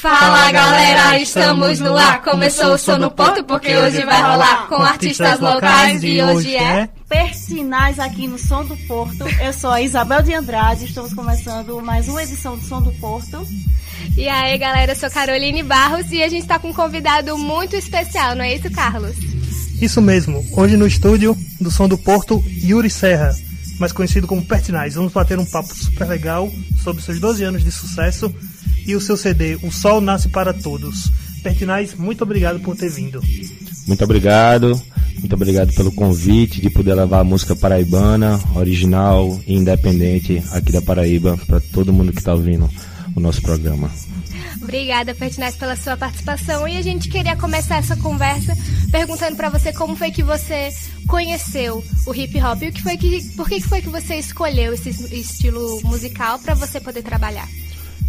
Fala galera, estamos no ar. Começou o som no ponto porque hoje vai rolar com artistas locais e hoje é Persinais aqui no Som do Porto. Eu sou a Isabel de Andrade, estamos começando mais uma edição do Som do Porto. E aí galera, eu sou Caroline Barros e a gente está com um convidado muito especial, não é isso, Carlos? Isso mesmo, hoje no estúdio do Som do Porto, Yuri Serra, mais conhecido como Pertinaz. Vamos bater um papo super legal sobre seus 12 anos de sucesso e o seu CD O Sol Nasce para Todos. Pertinaz, muito obrigado por ter vindo. Muito obrigado, muito obrigado pelo convite de poder levar a música paraibana, original e independente aqui da Paraíba para todo mundo que está ouvindo o nosso programa. Obrigada, Pertinaz, pela sua participação. E a gente queria começar essa conversa perguntando para você como foi que você conheceu o hip hop e o que foi que, por que foi que você escolheu esse estilo musical para você poder trabalhar?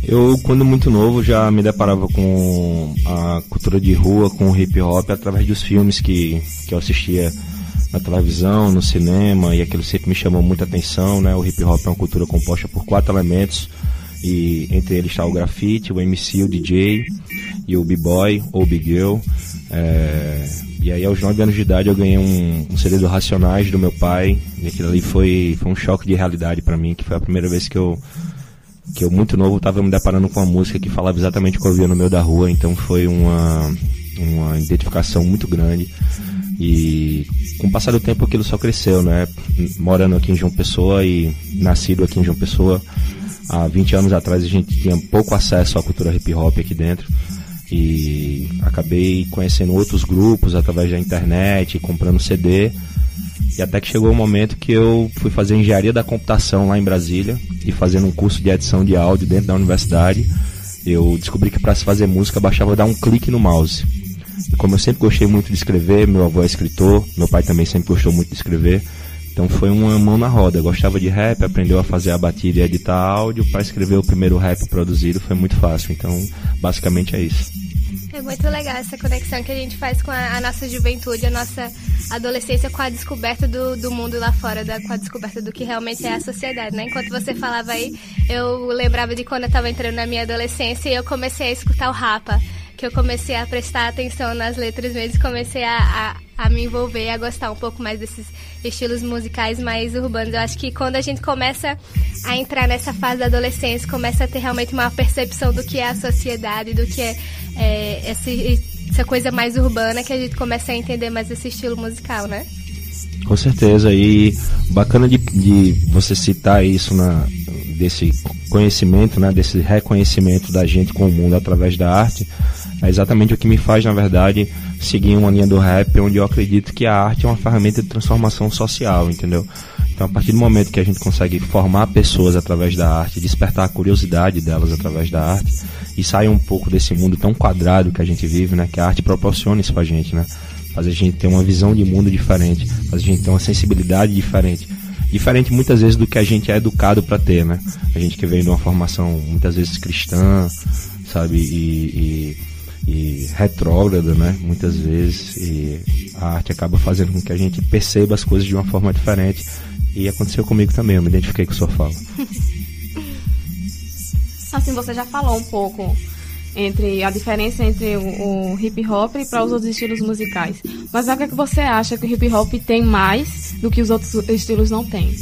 Eu, quando muito novo, já me deparava com a cultura de rua, com o hip hop, através dos filmes que, que eu assistia na televisão, no cinema, e aquilo sempre me chamou muita atenção, né? O hip hop é uma cultura composta por quatro elementos, e entre eles está o grafite, o MC, o DJ e o b-boy ou big girl. É, e aí aos 9 anos de idade eu ganhei um, um CD do Racionais do meu pai, e aquilo ali foi, foi um choque de realidade para mim, que foi a primeira vez que eu que eu muito novo estava me deparando com uma música que falava exatamente o que eu via no meio da rua, então foi uma, uma identificação muito grande. E com o passar do tempo aquilo só cresceu, né? Morando aqui em João Pessoa e nascido aqui em João Pessoa, há 20 anos atrás a gente tinha pouco acesso à cultura hip hop aqui dentro. E acabei conhecendo outros grupos através da internet, comprando CD e até que chegou o momento que eu fui fazer engenharia da computação lá em Brasília e fazendo um curso de edição de áudio dentro da universidade, eu descobri que para se fazer música bastava dar um clique no mouse. E como eu sempre gostei muito de escrever, meu avô é escritor, meu pai também sempre gostou muito de escrever, então foi uma mão na roda. Gostava de rap, aprendeu a fazer a batida e editar áudio. Para escrever o primeiro rap produzido foi muito fácil. Então, basicamente é isso. É muito legal essa conexão que a gente faz com a, a nossa juventude, a nossa adolescência com a descoberta do, do mundo lá fora, da, com a descoberta do que realmente é a sociedade, né? Enquanto você falava aí, eu lembrava de quando eu estava entrando na minha adolescência e eu comecei a escutar o Rapa, que eu comecei a prestar atenção nas letras mesmo, comecei a, a, a me envolver, a gostar um pouco mais desses estilos musicais mais urbanos. Eu acho que quando a gente começa a entrar nessa fase da adolescência, começa a ter realmente uma percepção do que é a sociedade, do que é, é essa coisa mais urbana, que a gente começa a entender mais esse estilo musical, né? Com certeza, e bacana de, de você citar isso na, desse conhecimento, né, desse reconhecimento da gente com o mundo através da arte, é exatamente o que me faz, na verdade, seguir uma linha do rap, onde eu acredito que a arte é uma ferramenta de transformação social, entendeu? Então, a partir do momento que a gente consegue formar pessoas através da arte, despertar a curiosidade delas através da arte, e sair um pouco desse mundo tão quadrado que a gente vive, né? Que a arte proporciona isso pra gente, né? Faz a gente ter uma visão de mundo diferente, faz a gente ter uma sensibilidade diferente. Diferente muitas vezes do que a gente é educado para ter, né? A gente que vem de uma formação muitas vezes cristã, sabe? e, e e retrógrada, né? Muitas vezes e a arte acaba fazendo com que a gente perceba as coisas de uma forma diferente e aconteceu comigo também. Eu me identifiquei com sua fala. assim, você já falou um pouco entre a diferença entre o, o hip hop e para os outros estilos musicais. Mas o que, é que você acha que o hip hop tem mais do que os outros estilos não têm?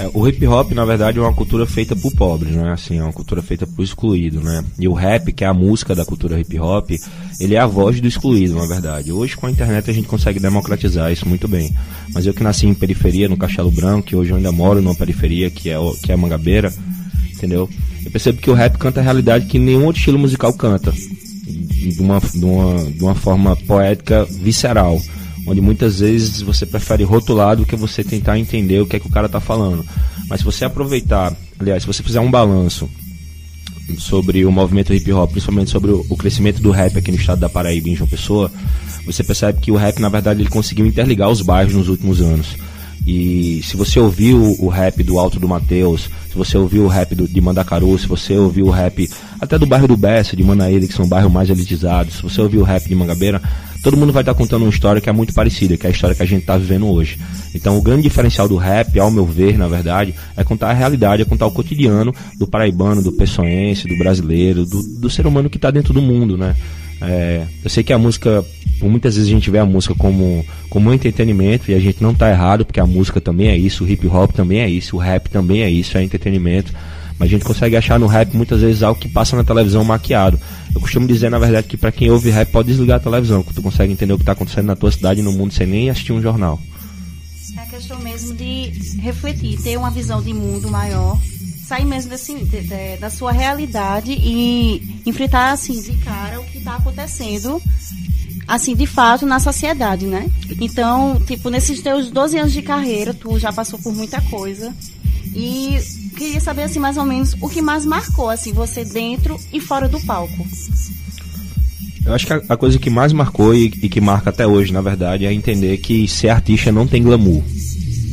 É, o hip hop, na verdade, é uma cultura feita por pobres, né? Assim, é uma cultura feita por excluído, né? E o rap, que é a música da cultura hip hop, ele é a voz do excluído, na verdade. Hoje, com a internet, a gente consegue democratizar isso muito bem. Mas eu que nasci em periferia, no Castelo Branco, que hoje eu ainda moro numa periferia, que é, que é Mangabeira, entendeu? Eu percebo que o rap canta a realidade que nenhum outro estilo musical canta. De uma, de uma, de uma forma poética visceral onde muitas vezes você prefere rotular do que você tentar entender o que é que o cara está falando. Mas se você aproveitar, aliás, se você fizer um balanço sobre o movimento hip hop, principalmente sobre o, crescimento do rap aqui no estado da Paraíba, em João Pessoa, você percebe que o rap, na verdade, ele conseguiu interligar os bairros nos últimos anos. E se você ouviu o rap do Alto do Mateus, se você ouviu o rap do, de Mandacaru, se você ouviu o rap até do bairro do Bessa, de Manaíra, que são bairros mais elitizados, se você ouviu o rap de Mangabeira, todo mundo vai estar contando uma história que é muito parecida, que é a história que a gente está vivendo hoje. Então o grande diferencial do rap, ao meu ver, na verdade, é contar a realidade, é contar o cotidiano do paraibano, do pessoense, do brasileiro, do, do ser humano que está dentro do mundo, né? É, eu sei que a música, muitas vezes a gente vê a música como, como um entretenimento e a gente não está errado, porque a música também é isso, o hip hop também é isso, o rap também é isso, é entretenimento. Mas a gente consegue achar no rap muitas vezes algo que passa na televisão maquiado. Eu costumo dizer, na verdade, que para quem ouve rap pode desligar a televisão, que tu consegue entender o que está acontecendo na tua cidade e no mundo sem nem assistir um jornal. É a questão mesmo de refletir, ter uma visão de mundo maior sair mesmo desse, de, de, da sua realidade e enfrentar assim de cara o que está acontecendo assim de fato na sociedade, né? Então, tipo, nesses teus 12 anos de carreira, tu já passou por muita coisa e queria saber assim mais ou menos o que mais marcou assim você dentro e fora do palco. Eu acho que a, a coisa que mais marcou e, e que marca até hoje, na verdade, é entender que ser artista não tem glamour.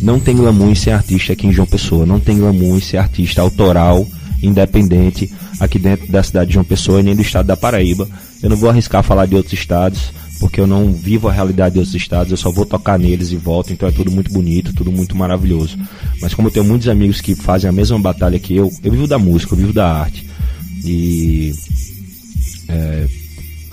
Não tem glamour em ser artista aqui em João Pessoa, não tem glamour em ser artista autoral, independente aqui dentro da cidade de João Pessoa e nem do estado da Paraíba. Eu não vou arriscar falar de outros estados, porque eu não vivo a realidade de outros estados, eu só vou tocar neles e volto, então é tudo muito bonito, tudo muito maravilhoso. Mas como eu tenho muitos amigos que fazem a mesma batalha que eu, eu vivo da música, eu vivo da arte. E é,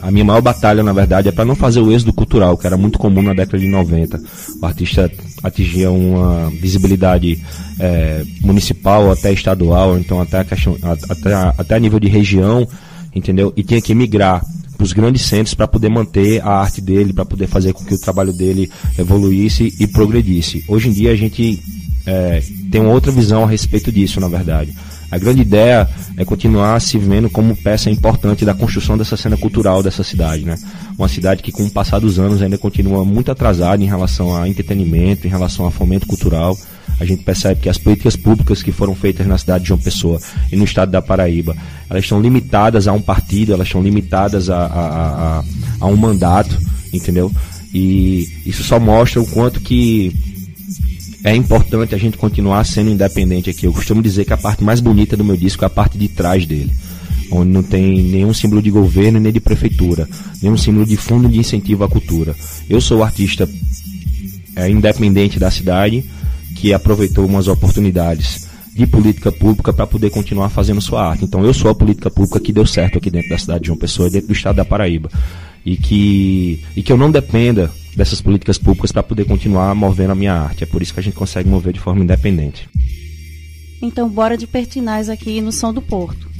a minha maior batalha, na verdade, é para não fazer o êxodo cultural, que era muito comum na década de 90. O artista atingia uma visibilidade é, municipal, até estadual, então até a, questão, até, até a nível de região, entendeu? E tinha que migrar para os grandes centros para poder manter a arte dele, para poder fazer com que o trabalho dele evoluísse e progredisse. Hoje em dia a gente é, tem uma outra visão a respeito disso, na verdade. A grande ideia é continuar se vendo como peça importante da construção dessa cena cultural dessa cidade, né? Uma cidade que, com o passar dos anos, ainda continua muito atrasada em relação a entretenimento, em relação a fomento cultural. A gente percebe que as políticas públicas que foram feitas na cidade de João Pessoa e no estado da Paraíba, elas estão limitadas a um partido, elas estão limitadas a, a, a, a um mandato, entendeu? E isso só mostra o quanto que é importante a gente continuar sendo independente aqui. Eu costumo dizer que a parte mais bonita do meu disco é a parte de trás dele, onde não tem nenhum símbolo de governo nem de prefeitura, nenhum símbolo de fundo de incentivo à cultura. Eu sou artista é, independente da cidade que aproveitou umas oportunidades de política pública para poder continuar fazendo sua arte. Então eu sou a política pública que deu certo aqui dentro da cidade de João Pessoa, dentro do estado da Paraíba. E que, e que eu não dependa dessas políticas públicas para poder continuar movendo a minha arte. É por isso que a gente consegue mover de forma independente. Então, bora de Pertinaz aqui no Som do Porto.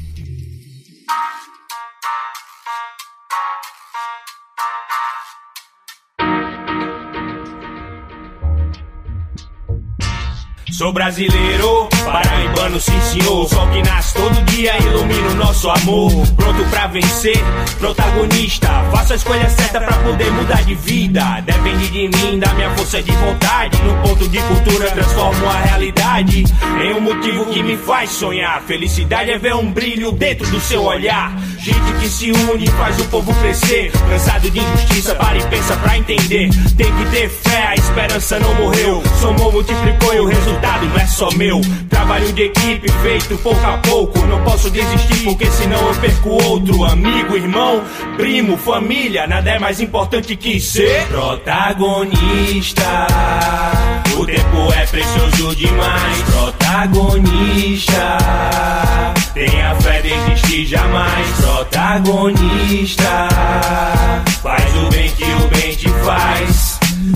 Sou brasileiro, paraibano sim senhor. Sol que nasce todo dia ilumina o nosso amor. Pronto pra vencer, protagonista. Faço a escolha certa pra poder mudar de vida. Depende de mim, da minha força de vontade. No ponto de cultura transformo a realidade Em um motivo que me faz sonhar. Felicidade é ver um brilho dentro do seu olhar. Gente que se une faz o povo crescer. Cansado de injustiça, para e pensa pra entender. Tem que ter fé, a esperança não morreu. Somou, multiplicou e o resultado não é só meu. Trabalho de equipe feito pouco a pouco. Não posso desistir porque senão eu perco outro. Amigo, irmão, primo, família. Nada é mais importante que ser protagonista. O tempo é precioso demais. Protagonista. Tenha fé, desistir jamais. Protagonista. Faz o bem que o bem te faz.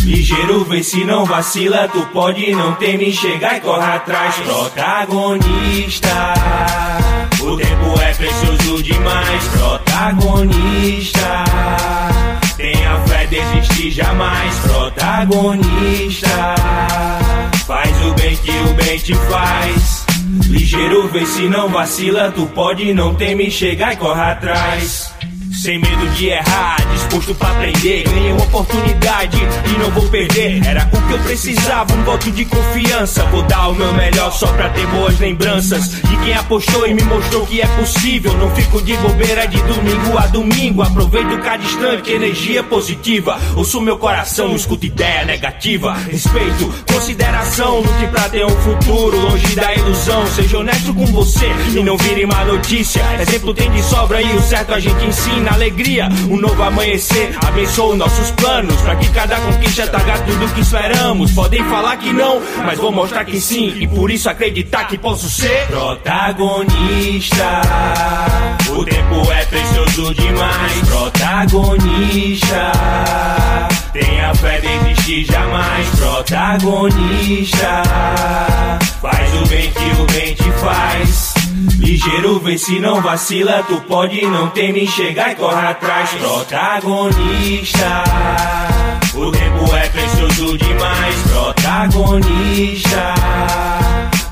Ligeiro, vê se não vacila, tu pode não temer, chegar e corre atrás. Protagonista, o tempo é precioso demais. Protagonista, tenha fé, desistir jamais. Protagonista, faz o bem que o bem te faz. Ligeiro, vê se não vacila, tu pode não temer, chegar e corre atrás. Sem medo de errar, disposto pra aprender. Ganhei uma oportunidade e não vou perder. Era o que eu precisava, um voto de confiança. Vou dar o meu melhor só pra ter boas lembranças de quem apostou e me mostrou que é possível. Não fico de bobeira de domingo a domingo. Aproveito cada instante, energia positiva. Ouço meu coração, não escuto ideia negativa. Respeito, consideração, lute pra ter um futuro longe da ilusão. Seja honesto com você e não vire má notícia. Exemplo tem de sobra e o certo a gente ensina. Alegria, um novo amanhecer. Abençoa nossos planos pra que cada conquista traga tudo que esperamos. Podem falar que não, mas vou mostrar que sim. E por isso acreditar que posso ser protagonista. O tempo é precioso demais. Protagonista. Tenha fé, desistir jamais. Protagonista. Faz o bem que o bem te faz. Ligeiro, vê se não vacila. Tu pode não temer, chegar e corre atrás. Protagonista. O tempo é precioso demais. Protagonista.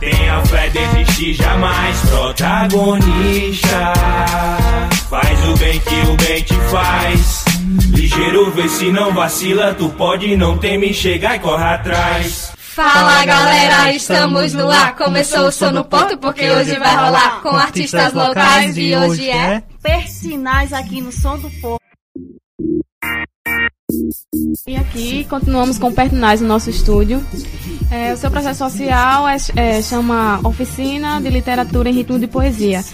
Tenha fé, desistir jamais. Protagonista. Faz o bem que o bem te faz. Ligeiro, vê se não vacila. Tu pode não temer, chegar e corre atrás. Fala galera, estamos no ar. Começou o som no ponto porque hoje vai rolar com artistas locais e hoje é. Persinais aqui no Som do Povo. E aqui continuamos com Pertinaz no nosso estúdio. É, o seu projeto social é, é, chama Oficina de Literatura em Ritmo de Poesia.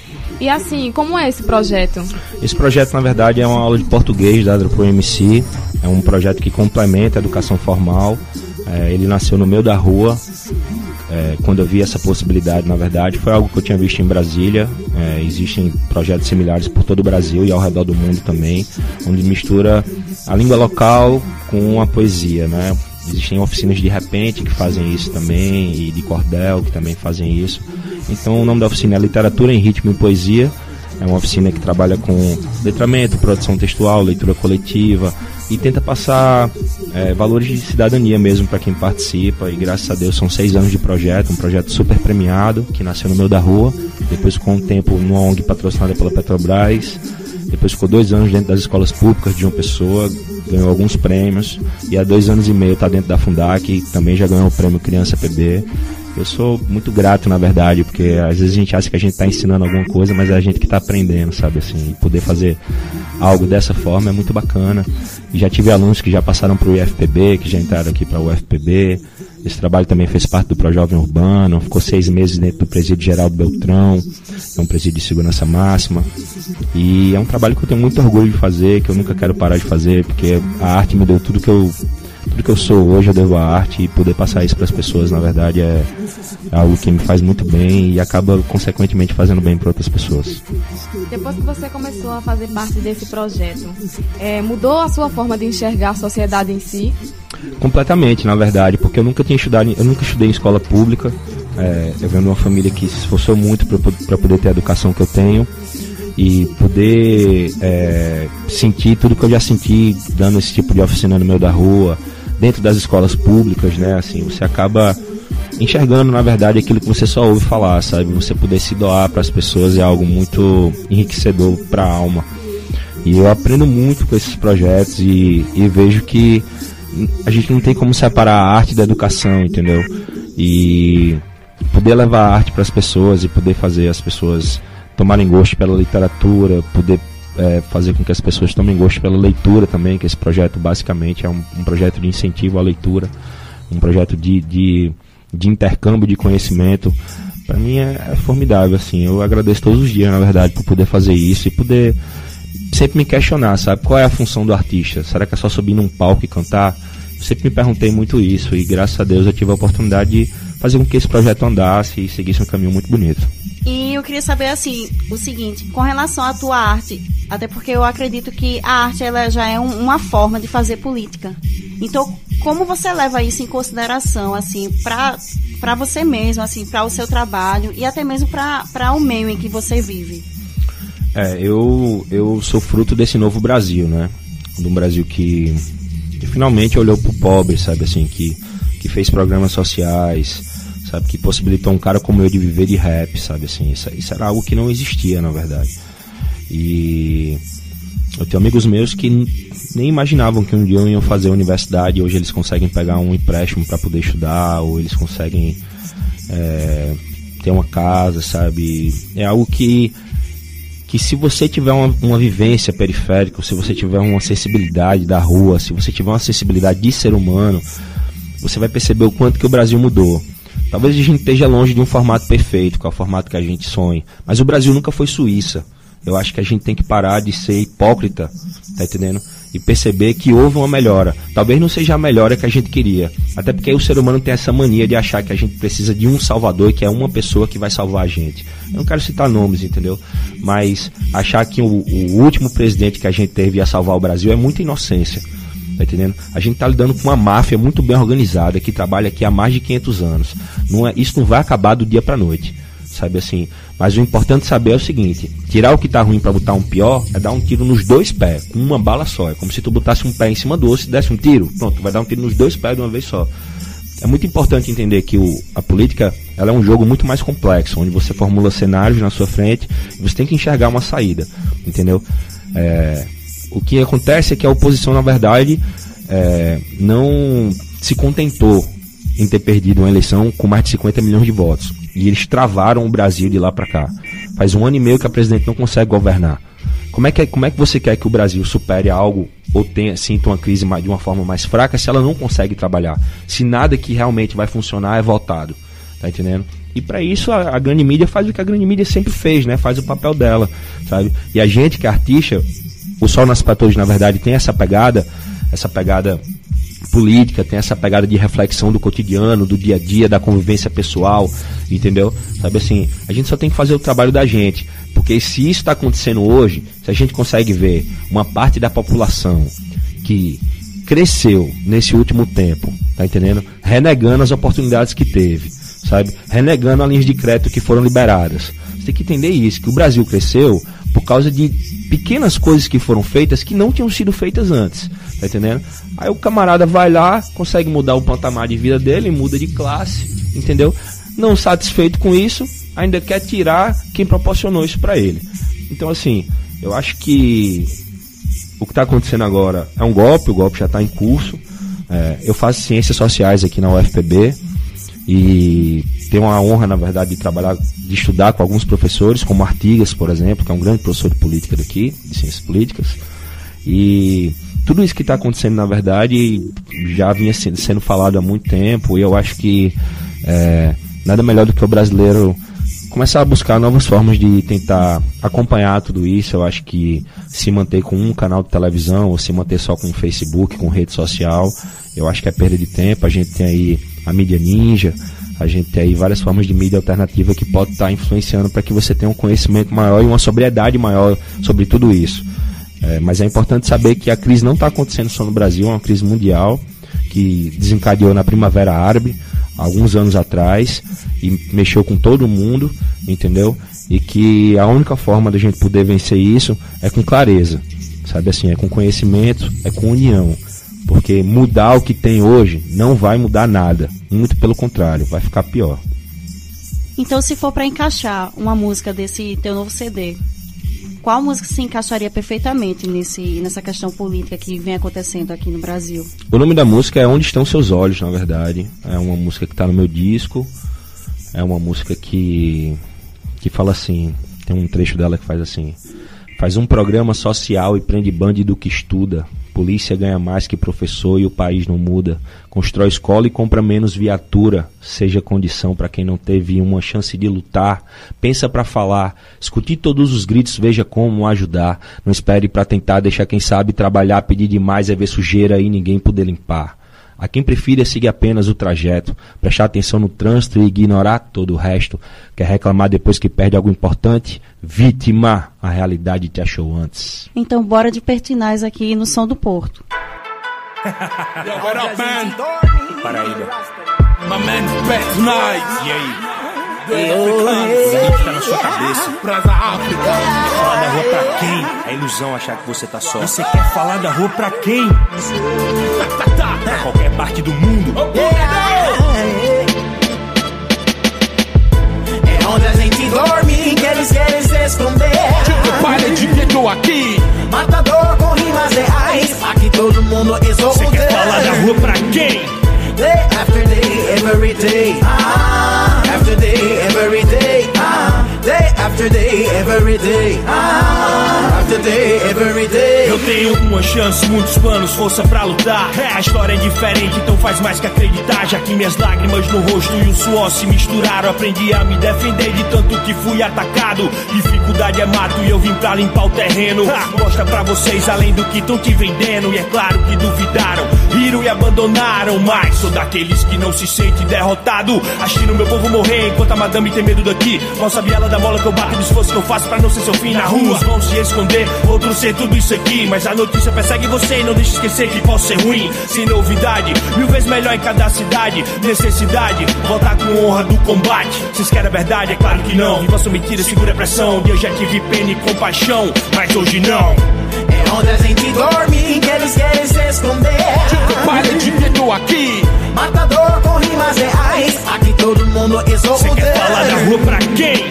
E assim, como é esse projeto? Esse projeto, na verdade, é uma aula de português dada para o MC. É um projeto que complementa a educação formal. É, ele nasceu no meio da rua. É, quando eu vi essa possibilidade, na verdade, foi algo que eu tinha visto em Brasília. É, existem projetos similares por todo o Brasil e ao redor do mundo também, onde mistura a língua local com a poesia, né? Existem oficinas de repente que fazem isso também, e de cordel que também fazem isso. Então o nome da oficina é Literatura em Ritmo e Poesia. É uma oficina que trabalha com letramento, produção textual, leitura coletiva e tenta passar é, valores de cidadania mesmo para quem participa. E graças a Deus são seis anos de projeto, um projeto super premiado que nasceu no meio da rua. Depois, com o tempo, numa ONG patrocinada pela Petrobras. Depois ficou dois anos dentro das escolas públicas de uma pessoa, ganhou alguns prêmios. E há dois anos e meio está dentro da Fundac, também já ganhou o prêmio Criança PB. Eu sou muito grato, na verdade, porque às vezes a gente acha que a gente está ensinando alguma coisa, mas é a gente que está aprendendo, sabe? Assim, poder fazer algo dessa forma é muito bacana. Já tive alunos que já passaram para o IFPB, que já entraram aqui para o UFPB. Esse trabalho também fez parte do Projovem Urbano, ficou seis meses dentro do Presídio Geraldo Beltrão, é um presídio de segurança máxima. E é um trabalho que eu tenho muito orgulho de fazer, que eu nunca quero parar de fazer, porque a arte me deu tudo que eu tudo que eu sou hoje eu devo à arte e poder passar isso para as pessoas, na verdade, é, algo que me faz muito bem e acaba, consequentemente, fazendo bem para outras pessoas. Depois que você começou a fazer parte desse projeto, é, mudou a sua forma de enxergar a sociedade em si? Completamente, na verdade, porque eu nunca tinha estudado, eu nunca estudei em escola pública. É, eu venho de uma família que se esforçou muito para poder ter a educação que eu tenho e poder é, sentir tudo que eu já senti dando esse tipo de oficina no meio da rua, dentro das escolas públicas, né? Assim, você acaba enxergando, na verdade, aquilo que você só ouve falar, sabe? Você poder se doar para as pessoas é algo muito enriquecedor para a alma. E eu aprendo muito com esses projetos e, e vejo que a gente não tem como separar a arte da educação, entendeu? E poder levar a arte para as pessoas e poder fazer as pessoas tomarem gosto pela literatura, poder é, fazer com que as pessoas tomem gosto pela leitura também, que esse projeto basicamente é um, um projeto de incentivo à leitura, um projeto de, de, de intercâmbio de conhecimento. Para mim é, é, formidável, assim. Eu agradeço todos os dias, na verdade, por poder fazer isso e poder sempre me questionar, sabe? Qual é a função do artista? Será que é só subir num palco e cantar? Eu sempre me perguntei muito isso e graças a Deus eu tive a oportunidade de fazer com que esse projeto andasse e seguisse um caminho muito bonito. E eu queria saber assim, o seguinte, com relação à tua arte, até porque eu acredito que a arte ela já é um, uma forma de fazer política. Então, como você leva isso em consideração assim para para você mesmo, assim, para o seu trabalho e até mesmo para o meio em que você vive? É, eu eu sou fruto desse novo Brasil, né? De um Brasil que, que finalmente olhou pro pobre, sabe assim, que que fez programas sociais, sabe? Que possibilitou um cara como eu de viver de rap, sabe? Assim, isso, isso era algo que não existia, na verdade. E Eu tenho amigos meus que nem imaginavam que um dia iam fazer universidade, hoje eles conseguem pegar um empréstimo para poder estudar, ou eles conseguem é, ter uma casa, sabe? É algo que que se você tiver uma, uma vivência periférica, se você tiver uma sensibilidade da rua, se você tiver uma sensibilidade de ser humano, você vai perceber o quanto que o Brasil mudou. Talvez a gente esteja longe de um formato perfeito, que é o formato que a gente sonha, mas o Brasil nunca foi Suíça. Eu acho que a gente tem que parar de ser hipócrita, tá entendendo? E perceber que houve uma melhora. Talvez não seja a melhora que a gente queria. Até porque o ser humano tem essa mania de achar que a gente precisa de um salvador e que é uma pessoa que vai salvar a gente. Eu não quero citar nomes, entendeu? Mas achar que o, o último presidente que a gente teve ia salvar o Brasil é muita inocência. Tá entendendo? A gente tá lidando com uma máfia muito bem organizada que trabalha aqui há mais de 500 anos. Não é, isso não vai acabar do dia para noite sabe assim. Mas o importante saber é o seguinte: tirar o que tá ruim para botar um pior é dar um tiro nos dois pés, com uma bala só. É como se tu botasse um pé em cima do outro e desse um tiro. Pronto, vai dar um tiro nos dois pés de uma vez só. É muito importante entender que o, a política ela é um jogo muito mais complexo, onde você formula cenários na sua frente e você tem que enxergar uma saída, entendeu? É, o que acontece é que a oposição, na verdade, é, não se contentou em ter perdido uma eleição com mais de 50 milhões de votos. E eles travaram o Brasil de lá para cá. Faz um ano e meio que a presidente não consegue governar. Como é que, como é que você quer que o Brasil supere algo ou tenha, sinta uma crise de uma forma mais fraca se ela não consegue trabalhar? Se nada que realmente vai funcionar é votado. Tá entendendo? E para isso a, a, grande mídia faz o que a grande mídia sempre fez, né? Faz o papel dela, sabe? E a gente que é artista, o Sol Nasce Pra na verdade, tem essa pegada, essa pegada política, tem essa pegada de reflexão do cotidiano, do dia a dia, da convivência pessoal, entendeu? Sabe assim, a gente só tem que fazer o trabalho da gente, porque se isso está acontecendo hoje, se a gente consegue ver uma parte da população que cresceu nesse último tempo, tá entendendo? Renegando as oportunidades que teve, sabe? Renegando as linhas de crédito que foram liberadas. Você tem que entender isso, que o Brasil cresceu por causa de pequenas coisas que foram feitas que não tinham sido feitas antes. Tá entendendo? Aí o camarada vai lá, consegue mudar o patamar de vida dele, muda de classe, entendeu? Não satisfeito com isso, ainda quer tirar quem proporcionou isso para ele. Então, assim, eu acho que o que está acontecendo agora é um golpe, o golpe já está em curso. É, eu faço ciências sociais aqui na UFPB e tenho a honra, na verdade, de trabalhar, de estudar com alguns professores, como Artigas, por exemplo, que é um grande professor de política daqui, de ciências políticas. E tudo isso que está acontecendo, na verdade, já vinha sendo falado há muito tempo, e eu acho que é, nada melhor do que o brasileiro começar a buscar novas formas de tentar acompanhar tudo isso. Eu acho que se manter com um canal de televisão ou se manter só com o Facebook, com rede social, eu acho que é perda de tempo. A gente tem aí a mídia ninja, a gente tem aí várias formas de mídia alternativa que pode estar tá influenciando para que você tenha um conhecimento maior e uma sobriedade maior sobre tudo isso. É, mas é importante saber que a crise não está acontecendo só no Brasil, é uma crise mundial que desencadeou na Primavera Árabe alguns anos atrás e mexeu com todo mundo, entendeu? E que a única forma da gente poder vencer isso é com clareza, sabe assim, é com conhecimento, é com união. Porque mudar o que tem hoje não vai mudar nada. Muito pelo contrário, vai ficar pior. Então, se for para encaixar uma música desse teu novo CD, qual música se encaixaria perfeitamente nesse, nessa questão política que vem acontecendo aqui no Brasil? O nome da música é Onde Estão Seus Olhos, na verdade. É uma música que está no meu disco. É uma música que, que fala assim. Tem um trecho dela que faz assim: Faz um programa social e prende bandido que estuda. Polícia ganha mais que professor e o país não muda. Constrói escola e compra menos viatura. Seja condição para quem não teve uma chance de lutar. Pensa para falar. Escute todos os gritos, veja como ajudar. Não espere para tentar, deixa quem sabe trabalhar. Pedir demais é ver sujeira e ninguém poder limpar. A quem prefira seguir apenas o trajeto, prestar atenção no trânsito e ignorar todo o resto. Quer reclamar depois que perde algo importante? Vítima, a realidade te achou antes. Então bora de pertinaz aqui no Som do Porto. Yo, what up, man? Paraíba. My man, Pertinaz. Aí? O que tá na sua cabeça? África. Falar da rua pra quem? É ilusão achar que você tá só. Você quer falar da rua pra quem? pra qualquer parte do mundo. onde a gente dorme que eles querem se esconder. Para de gueto aqui. Matador com rimas reais, aqui todo mundo exou Você quer falar da rua pra quem? Day after day, every day. Ah, day. Ah, after day, every day. Eu tenho uma chance, muitos planos, força pra lutar. A história é diferente, então faz mais que acreditar. Já que minhas lágrimas no rosto e o suor se misturaram, aprendi a me defender de tanto que fui atacado. Dificuldade é mato e eu vim pra limpar o terreno. Mostra pra vocês além do que estão te vendendo. E é claro que duvidaram, riram e abandonaram. Mas sou daqueles que não se sente derrotado. Assistindo meu povo morrer enquanto a madame tem medo daqui. Mal sabe ela da bola que eu bato, do esforço que eu faço pra não ser seu fim na rua. Vão se esconder, outros ser tudo isso aqui. Mas a notícia persegue você e não deixe esquecer que posso ser ruim. Sem novidade, mil vezes melhor em cada cidade. Necessidade, voltar com honra do combate. Vocês querem a verdade? É claro que não. Viva sua mentira, segura a pressão. Eu já tive pena e compaixão, mas hoje não. É onde a gente dorme que eles querem se esconder. Para de gueto aqui. Matador com rimas reais, aqui todo mundo exou Você quer falar da rua pra quem?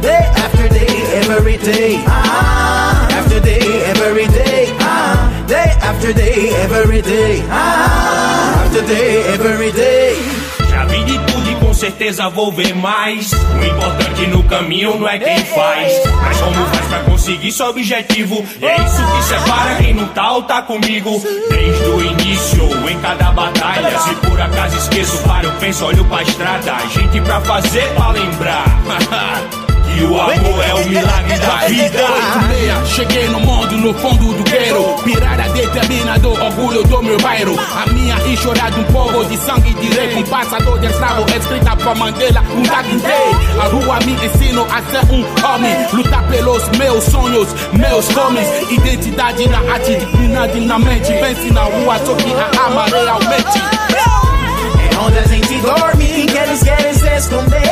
Day after day, every day. Ah, day, every day. Já vi de tudo e com certeza vou ver mais. O importante no caminho não é quem faz, mas como faz pra conseguir seu objetivo. É isso que separa quem não tá ou tá comigo. Desde o início, em cada batalha. Se por acaso esqueço, para, eu penso, olho pra estrada. Gente pra fazer, pra lembrar. Que o amor é o milagre da vida. Meia, cheguei no mundo no fundo do queiro. Pirada determinado, orgulho do meu bairro. A minha história de um povo de sangue direito. Um passador de escravo, escrita por Mandela Um Day A rua me ensina a ser um homem. Lutar pelos meus sonhos, meus nomes. Identidade na arte, dignidade na mente Vence na rua, só que a ama realmente onde a gente dorme que eles querem se esconder.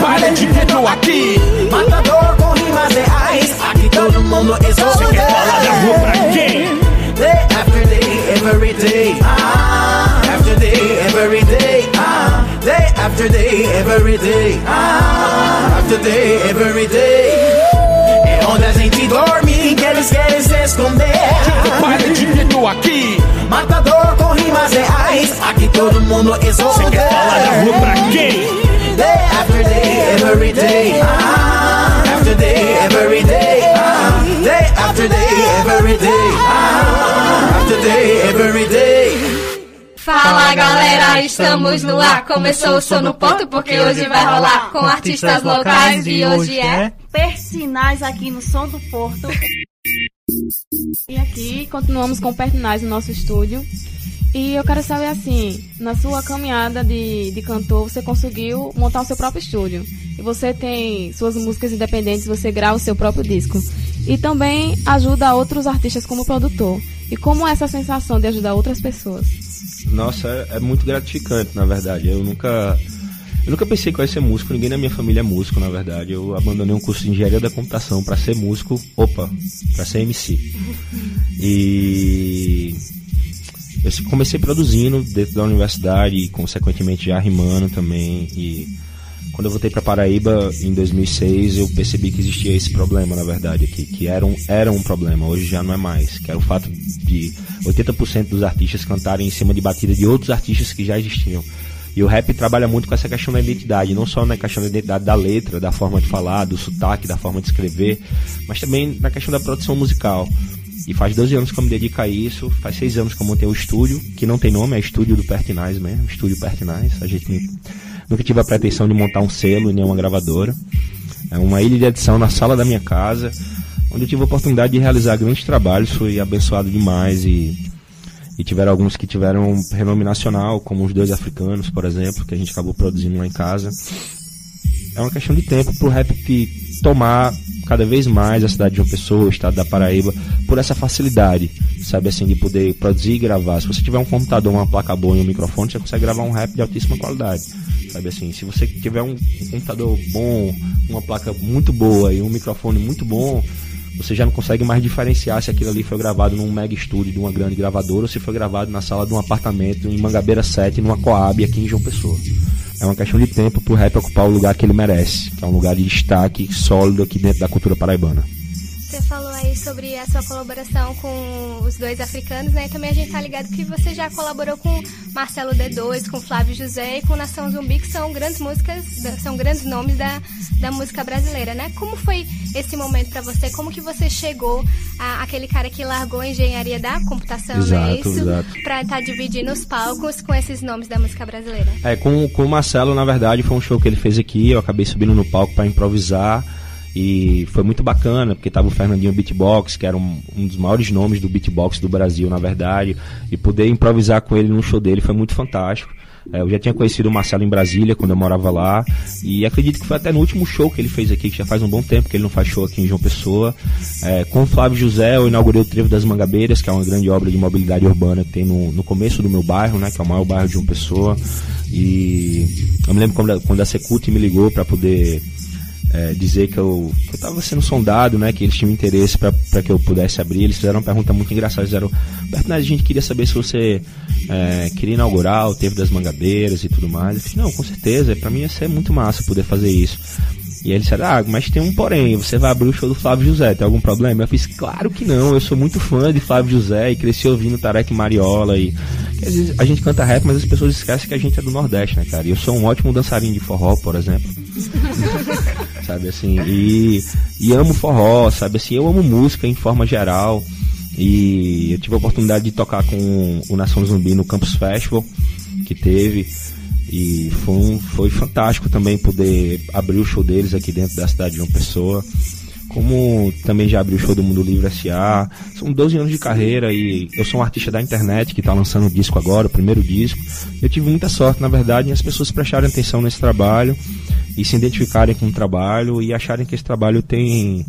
Para de gueto aqui Matador com rimas reais, aqui todo mundo exou Você quer falar da rua pra quem? Day after day, every day. Ah, after day, every day. Ah, day after day, every day. Ah, after day, every day. É onde a gente dorme que eles querem se esconder. Para de gueto aqui Matador todo mundo exou Você quer falar da rua pra quem? Day after day, every day. Ah, after day, every day. Ah, day after day, every day. Ah, after day, every day. Fala galera, estamos no ar. Começou o Sono Ponto porque hoje vai rolar com artistas locais e hoje é. Persinais aqui no Som do Porto. E aqui continuamos com Pertinaz no nosso estúdio. E eu quero saber assim, na sua caminhada de, de cantor, você conseguiu montar o seu próprio estúdio. E você tem suas músicas independentes, você grava o seu próprio disco. E também ajuda outros artistas como produtor. E como é essa sensação de ajudar outras pessoas? Nossa, é, é muito gratificante, na verdade. Eu nunca. Eu nunca pensei que eu ia ser músico, ninguém na minha família é músico, na verdade. Eu abandonei um curso de engenharia da computação para ser músico, opa, para ser MC. E eu comecei produzindo dentro da universidade e consequentemente já rimando também e quando eu voltei para Paraíba em 2006 eu percebi que existia esse problema na verdade aqui que era um, era um problema hoje já não é mais que era o fato de 80% dos artistas cantarem em cima de batida de outros artistas que já existiam e o rap trabalha muito com essa questão da identidade, não só na questão da identidade da letra, da forma de falar, do sotaque, da forma de escrever, mas também na questão da produção musical. E faz 12 anos que eu me dedico a isso, faz 6 anos que eu montei o estúdio, que não tem nome, é Estúdio do Pertinaz mesmo, Estúdio Pertinaz. A gente nunca tive a pretensão de montar um selo e nenhuma gravadora. É uma ilha de edição na sala da minha casa, onde eu tive a oportunidade de realizar grandes trabalhos, fui abençoado demais e, e tiveram alguns que tiveram renome nacional, como os dois africanos, por exemplo, que a gente acabou produzindo lá em casa. É uma questão de tempo pro rap tomar cada vez mais a cidade de João Pessoa, o estado da Paraíba, por essa facilidade, sabe assim, de poder produzir e gravar. Se você tiver um computador, uma placa boa e um microfone, você consegue gravar um rap de altíssima qualidade. Sabe assim, se você tiver um computador bom, uma placa muito boa e um microfone muito bom, você já não consegue mais diferenciar se aquilo ali foi gravado num mega estúdio de uma grande gravadora ou se foi gravado na sala de um apartamento em Mangabeira 7, numa Coab aqui em João Pessoa. é uma questão de tempo pro rap ocupar o lugar que ele merece, que é um lugar de destaque sólido aqui dentro da cultura paraibana. Você falou aí sobre a sua colaboração com os dois africanos, né? E também a gente tá ligado que você já colaborou com Marcelo D2, com Flávio José e com Nação Zumbi, que são grandes músicas, são grandes nomes da, da música brasileira, né? Como foi esse momento para você? Como que você chegou a aquele cara que largou a engenharia da computação, Exato, né? Isso, exato. pra estar dividindo os palcos com esses nomes da música brasileira. É, com, com o Marcelo, na verdade, foi um show que ele fez aqui. Eu acabei subindo no palco para improvisar. E foi muito bacana, porque tava o Fernandinho Beatbox, que era um, um dos maiores nomes do beatbox do Brasil, na verdade. E poder improvisar com ele no show dele foi muito fantástico. É, eu já tinha conhecido o Marcelo em Brasília, quando eu morava lá. E acredito que foi até no último show que ele fez aqui, que já faz um bom tempo que ele não faz show aqui em João Pessoa. É, com o Flávio José, eu inaugurei o Trevo das Mangabeiras, que é uma grande obra de mobilidade urbana que tem no, no começo do meu bairro, né, que é o maior bairro de João Pessoa. E eu me lembro quando, quando a Secult me ligou para poder é, dizer que eu estava sendo sondado, né, que eles tinham interesse para que eu pudesse abrir. Eles fizeram uma pergunta muito engraçada. Eles Bernardo, a gente queria saber se você é, queria inaugurar o Trevo das Mangabeiras e tudo mais. Eu disse, não, com certeza, para mim ia ser muito massa poder fazer isso. E aí eles disseram, ah, mas tem um porém, você vai abrir o show do Flávio José, tem algum problema? Eu fiz, claro que não, eu sou muito fã de Flávio José e cresci ouvindo Tarek Mariola e às vezes a gente canta rap, mas as pessoas esquecem que a gente é do Nordeste, né, cara? E eu sou um ótimo dançarino de forró, por exemplo. sabe assim, e, e amo forró, sabe assim, eu amo música em forma geral. E eu tive a oportunidade de tocar com o Nação Zumbi no Campus Festival, que teve. E foi, um, foi fantástico também poder abrir o show deles aqui dentro da cidade de uma pessoa. Como também já abri o show do Mundo Livre S.A. São 12 anos de carreira e eu sou um artista da internet que está lançando o disco agora, o primeiro disco. Eu tive muita sorte, na verdade, em as pessoas prestarem atenção nesse trabalho e se identificarem com o trabalho e acharem que esse trabalho tem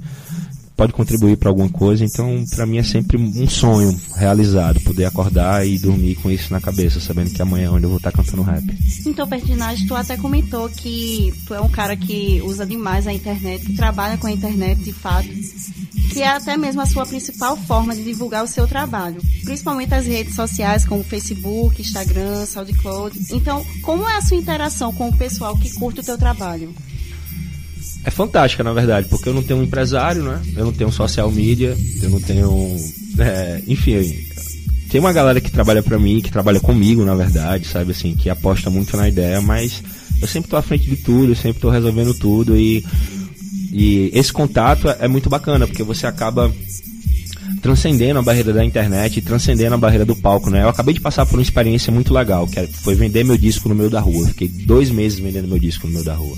pode contribuir para alguma coisa. Então, para mim é sempre um sonho realizado, poder acordar e dormir com isso na cabeça, sabendo que amanhã é onde eu vou estar cantando rap. Então, Pertinaz, tu até comentou que tu é um cara que usa demais a internet, que trabalha com a internet de fato, que é até mesmo a sua principal forma de divulgar o seu trabalho, principalmente as redes sociais como Facebook, Instagram, SoundCloud. Então, como é a sua interação com o pessoal que curte o teu trabalho? É fantástica, na verdade, porque eu não tenho um empresário, né? Eu não tenho social media, eu não tenho. É, enfim, tem uma galera que trabalha para mim, que trabalha comigo, na verdade, sabe assim, que aposta muito na ideia, mas eu sempre tô à frente de tudo, eu sempre tô resolvendo tudo e. E esse contato é muito bacana, porque você acaba transcendendo a barreira da internet transcendendo a barreira do palco, né? Eu acabei de passar por uma experiência muito legal, que foi vender meu disco no meio da rua. Fiquei dois meses vendendo meu disco no meio da rua.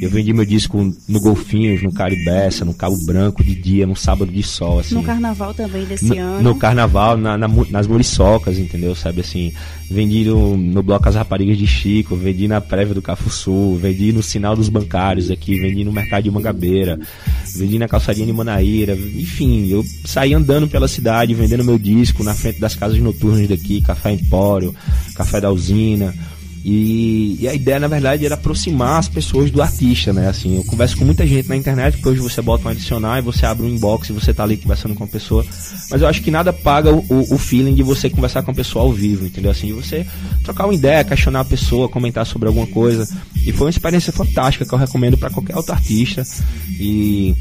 Eu vendi meu disco no Golfinhos, no Caribeça, no Cabo Branco, de dia, no sábado de sol, assim. No carnaval também desse no, ano. No carnaval, na, na, nas muriçocas, entendeu? Sabe assim, vendi no, no Bloco As Raparigas de Chico, vendi na prévia do Cafuçu, vendi no Sinal dos Bancários aqui, vendi no Mercado de Mangabeira, vendi na Calçadinha de Manaíra, enfim, eu saí andando pela cidade, vendendo meu disco na frente das casas noturnas daqui, Café Empório, Café da Usina, e, e, a ideia, na verdade, era aproximar as pessoas do artista, né? Assim, eu converso com muita gente na internet, porque hoje você bota um adicional e você abre um inbox e você tá ali conversando com a pessoa. Mas eu acho que nada paga o, o feeling de você conversar com a pessoa ao vivo, entendeu? Assim, você trocar uma ideia, questionar a pessoa, comentar sobre alguma coisa. E foi uma experiência fantástica que eu recomendo para qualquer outro artista. E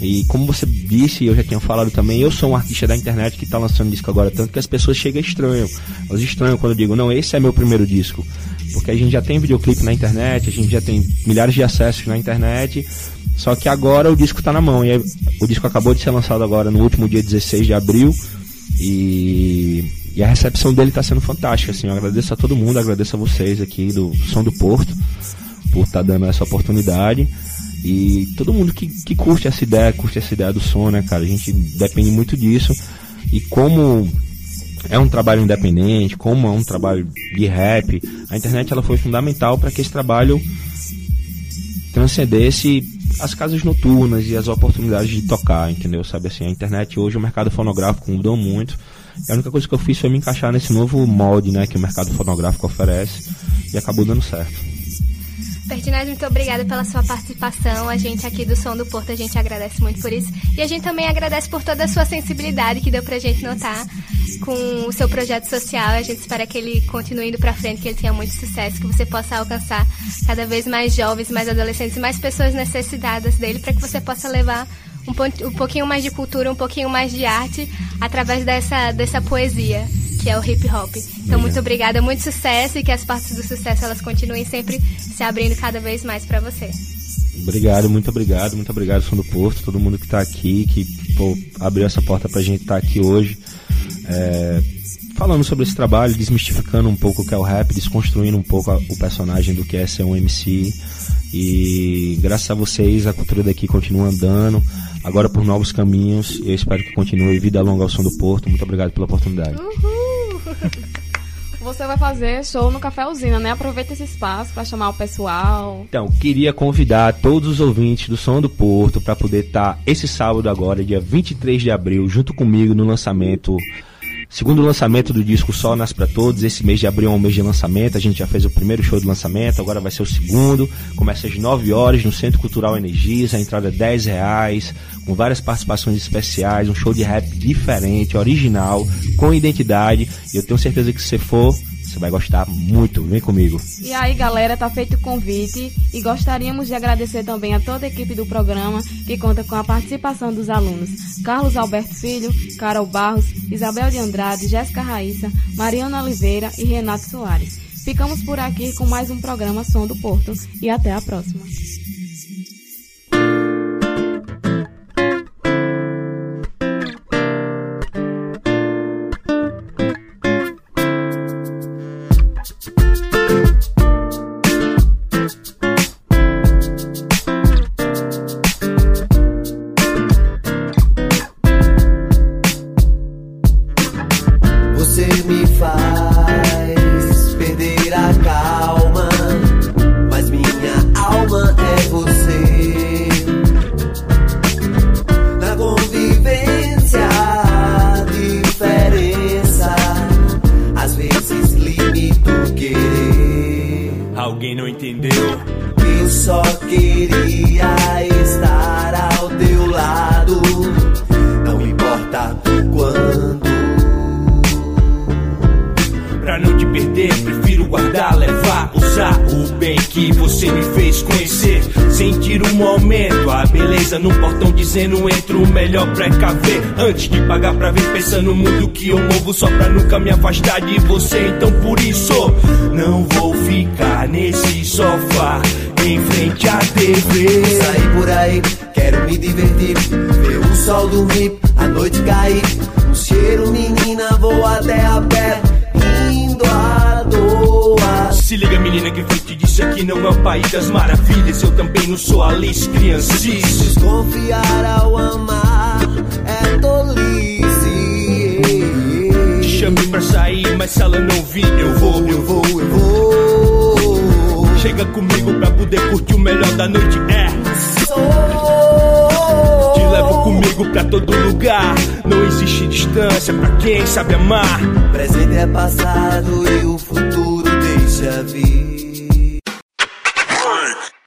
e como você disse, eu já tinha falado também, eu sou um artista da internet que está lançando disco agora, tanto que as pessoas chegam estranho. Elas estranham quando eu digo, não, esse é meu primeiro disco. Porque a gente já tem videoclipe na internet, a gente já tem milhares de acessos na internet, só que agora o disco está na mão. E o disco acabou de ser lançado agora no último dia 16 de abril. E, e a recepção dele está sendo fantástica. Assim, eu agradeço a todo mundo, agradeço a vocês aqui do Som do Porto por estar tá dando essa oportunidade. E todo mundo que, que curte essa ideia, curte essa ideia do som, né, cara? A gente depende muito disso. E como é um trabalho independente, como é um trabalho de rap, a internet ela foi fundamental para que esse trabalho transcendesse as casas noturnas e as oportunidades de tocar, entendeu? Sabe assim, a internet hoje, o mercado fonográfico mudou muito. A única coisa que eu fiz foi me encaixar nesse novo molde, né, que o mercado fonográfico oferece e acabou dando certo. Pertinaz, muito obrigada pela sua participação. A gente aqui do Som do Porto, a gente agradece muito por isso. E a gente também agradece por toda a sua sensibilidade que deu pra gente notar com o seu projeto social. A gente espera que ele continue indo pra frente, que ele tenha muito sucesso, que você possa alcançar cada vez mais jovens, mais adolescentes, mais pessoas necessitadas dele, para que você possa levar um, um pouquinho mais de cultura, um pouquinho mais de arte através dessa, dessa poesia que é o hip hop. Então, muito obrigada, muito sucesso e que as portas do sucesso elas continuem sempre se abrindo cada vez mais para você. Obrigado, muito obrigado, muito obrigado, Som do Porto, todo mundo que tá aqui, que pô, abriu essa porta pra gente estar aqui hoje. é, falando sobre esse trabalho, desmistificando um pouco o que é o rap, desconstruindo um pouco a- o personagem do que é ser um MC. E graças a vocês, a cultura daqui continua andando, agora por novos caminhos. Eu espero que continue. Vida longa ao Som do Porto. Muito obrigado pela oportunidade. Você vai fazer show no Café Usina, né? Aproveita esse espaço para chamar o pessoal. Então, queria convidar todos os ouvintes do Som do Porto para poder estar esse sábado agora, dia 23 de abril, junto comigo no lançamento, segundo lançamento do disco Sol Nas Pra Todos. Esse mês de abril é um mês de lançamento, a gente já fez o primeiro show de lançamento, agora vai ser o segundo. Começa às 9 horas no Centro Cultural Energias, a entrada é 10 reais, com várias participações especiais, um show de rap diferente, original, com identidade. E eu tenho certeza que se você for, você vai gostar muito. Vem comigo. E aí, galera, tá feito o convite e gostaríamos de agradecer também a toda a equipe do programa que conta com a participação dos alunos Carlos Alberto Filho, Carol Barros, Isabel de Andrade, Jéssica Raíssa, Mariana Oliveira e Renato Soares. Ficamos por aqui com mais um programa Som do Porto e até a próxima. Fez conhecer. Sentir o momento, a beleza no portão dizendo entro, melhor precaver. Antes de pagar pra ver, pensando no mundo que eu movo, só pra nunca me afastar de você. Então por isso, não vou ficar nesse sofá, em frente à TV. Sair por aí, quero me divertir. Ver o sol dormir, a noite cair. Um cheiro, menina, vou até a pé. Indo à toa. Se liga, menina, que eu aqui não é o país das maravilhas. Eu também não sou Alice Criancice. Desconfiar ao amar é tolice. Te chamei pra sair, mas se ela não vir, eu vou, eu vou. Eu vou. Chega comigo pra poder curtir o melhor da noite, é. Sou. Te levo comigo pra todo lugar. Não existe distância pra quem sabe amar. Presente é passado e o futuro deixa vir.